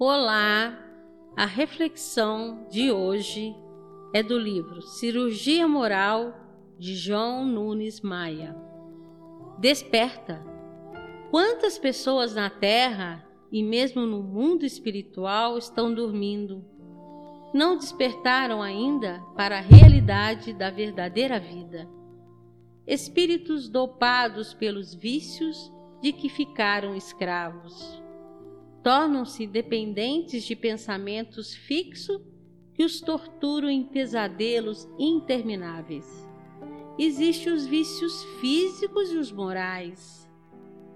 Olá! A reflexão de hoje é do livro Cirurgia Moral de João Nunes Maia. Desperta! Quantas pessoas na Terra e mesmo no mundo espiritual estão dormindo? Não despertaram ainda para a realidade da verdadeira vida. Espíritos dopados pelos vícios de que ficaram escravos. Tornam-se dependentes de pensamentos fixos que os torturam em pesadelos intermináveis. Existem os vícios físicos e os morais.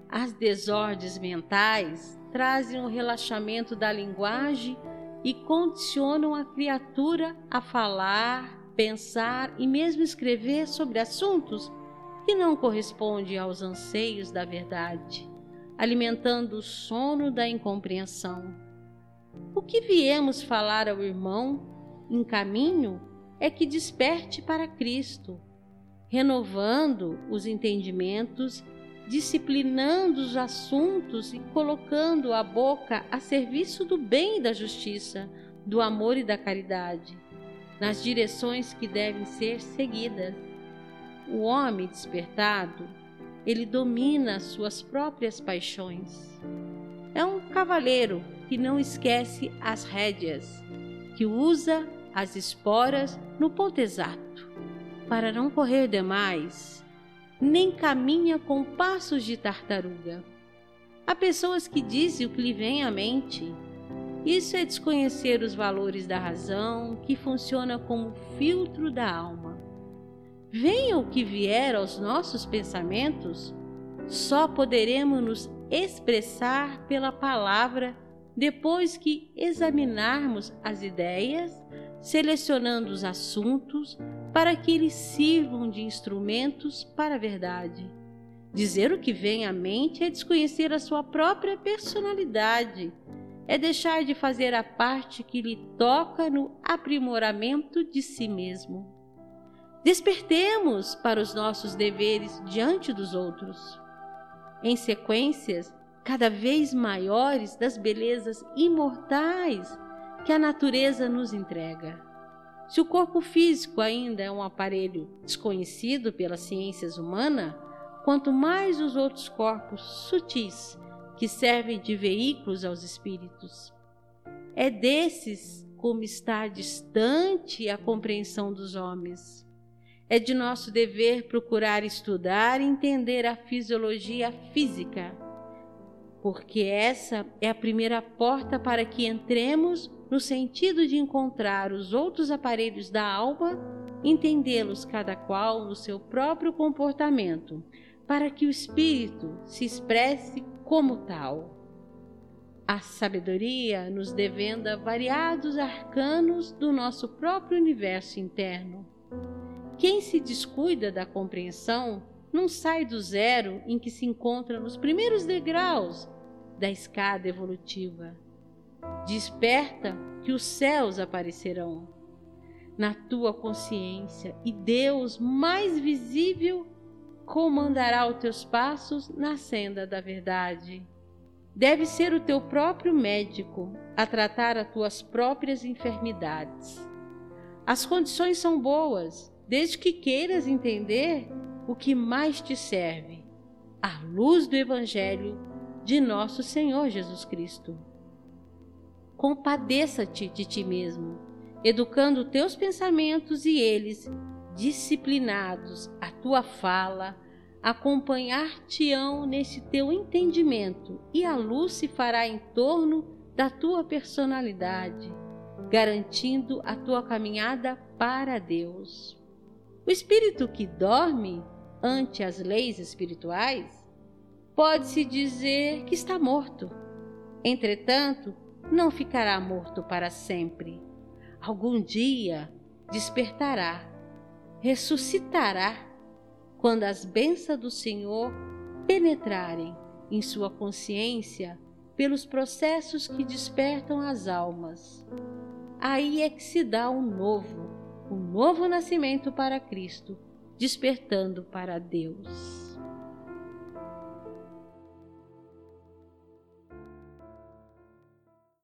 As desordens mentais trazem o um relaxamento da linguagem e condicionam a criatura a falar, pensar e mesmo escrever sobre assuntos que não correspondem aos anseios da verdade, alimentando o sono da incompreensão. O que viemos falar ao irmão em caminho é que desperte para Cristo, renovando os entendimentos, disciplinando os assuntos e colocando a boca a serviço do bem e da justiça, do amor e da caridade, nas direções que devem ser seguidas o homem despertado, ele domina as suas próprias paixões. É um cavaleiro que não esquece as rédeas, que usa as esporas no ponto exato, para não correr demais, nem caminha com passos de tartaruga. Há pessoas que dizem o que lhe vem à mente. Isso é desconhecer os valores da razão, que funciona como filtro da alma o que vier aos nossos pensamentos, só poderemos nos expressar pela palavra depois que examinarmos as ideias, selecionando os assuntos para que eles sirvam de instrumentos para a verdade. Dizer o que vem à mente é desconhecer a sua própria personalidade, é deixar de fazer a parte que lhe toca no aprimoramento de si mesmo. Despertemos para os nossos deveres diante dos outros. Em sequências cada vez maiores das belezas imortais que a natureza nos entrega. Se o corpo físico ainda é um aparelho desconhecido pelas ciências humanas, quanto mais os outros corpos sutis que servem de veículos aos espíritos. É desses como está distante a compreensão dos homens. É de nosso dever procurar estudar e entender a fisiologia física, porque essa é a primeira porta para que entremos no sentido de encontrar os outros aparelhos da alma, entendê-los cada qual no seu próprio comportamento, para que o espírito se expresse como tal. A sabedoria nos devenda variados arcanos do nosso próprio universo interno quem se descuida da compreensão não sai do zero em que se encontra nos primeiros degraus da escada evolutiva. Desperta que os céus aparecerão na tua consciência e Deus mais visível comandará os teus passos na senda da verdade. Deve ser o teu próprio médico a tratar as tuas próprias enfermidades. As condições são boas, desde que queiras entender o que mais te serve, a luz do Evangelho de nosso Senhor Jesus Cristo. Compadeça-te de ti mesmo, educando teus pensamentos e eles, disciplinados a tua fala, acompanhar-te-ão nesse teu entendimento e a luz se fará em torno da tua personalidade, garantindo a tua caminhada para Deus. O espírito que dorme ante as leis espirituais pode-se dizer que está morto. Entretanto, não ficará morto para sempre. Algum dia despertará, ressuscitará, quando as bênçãos do Senhor penetrarem em sua consciência pelos processos que despertam as almas. Aí é que se dá um novo, um novo nascimento para Cristo, despertando para Deus.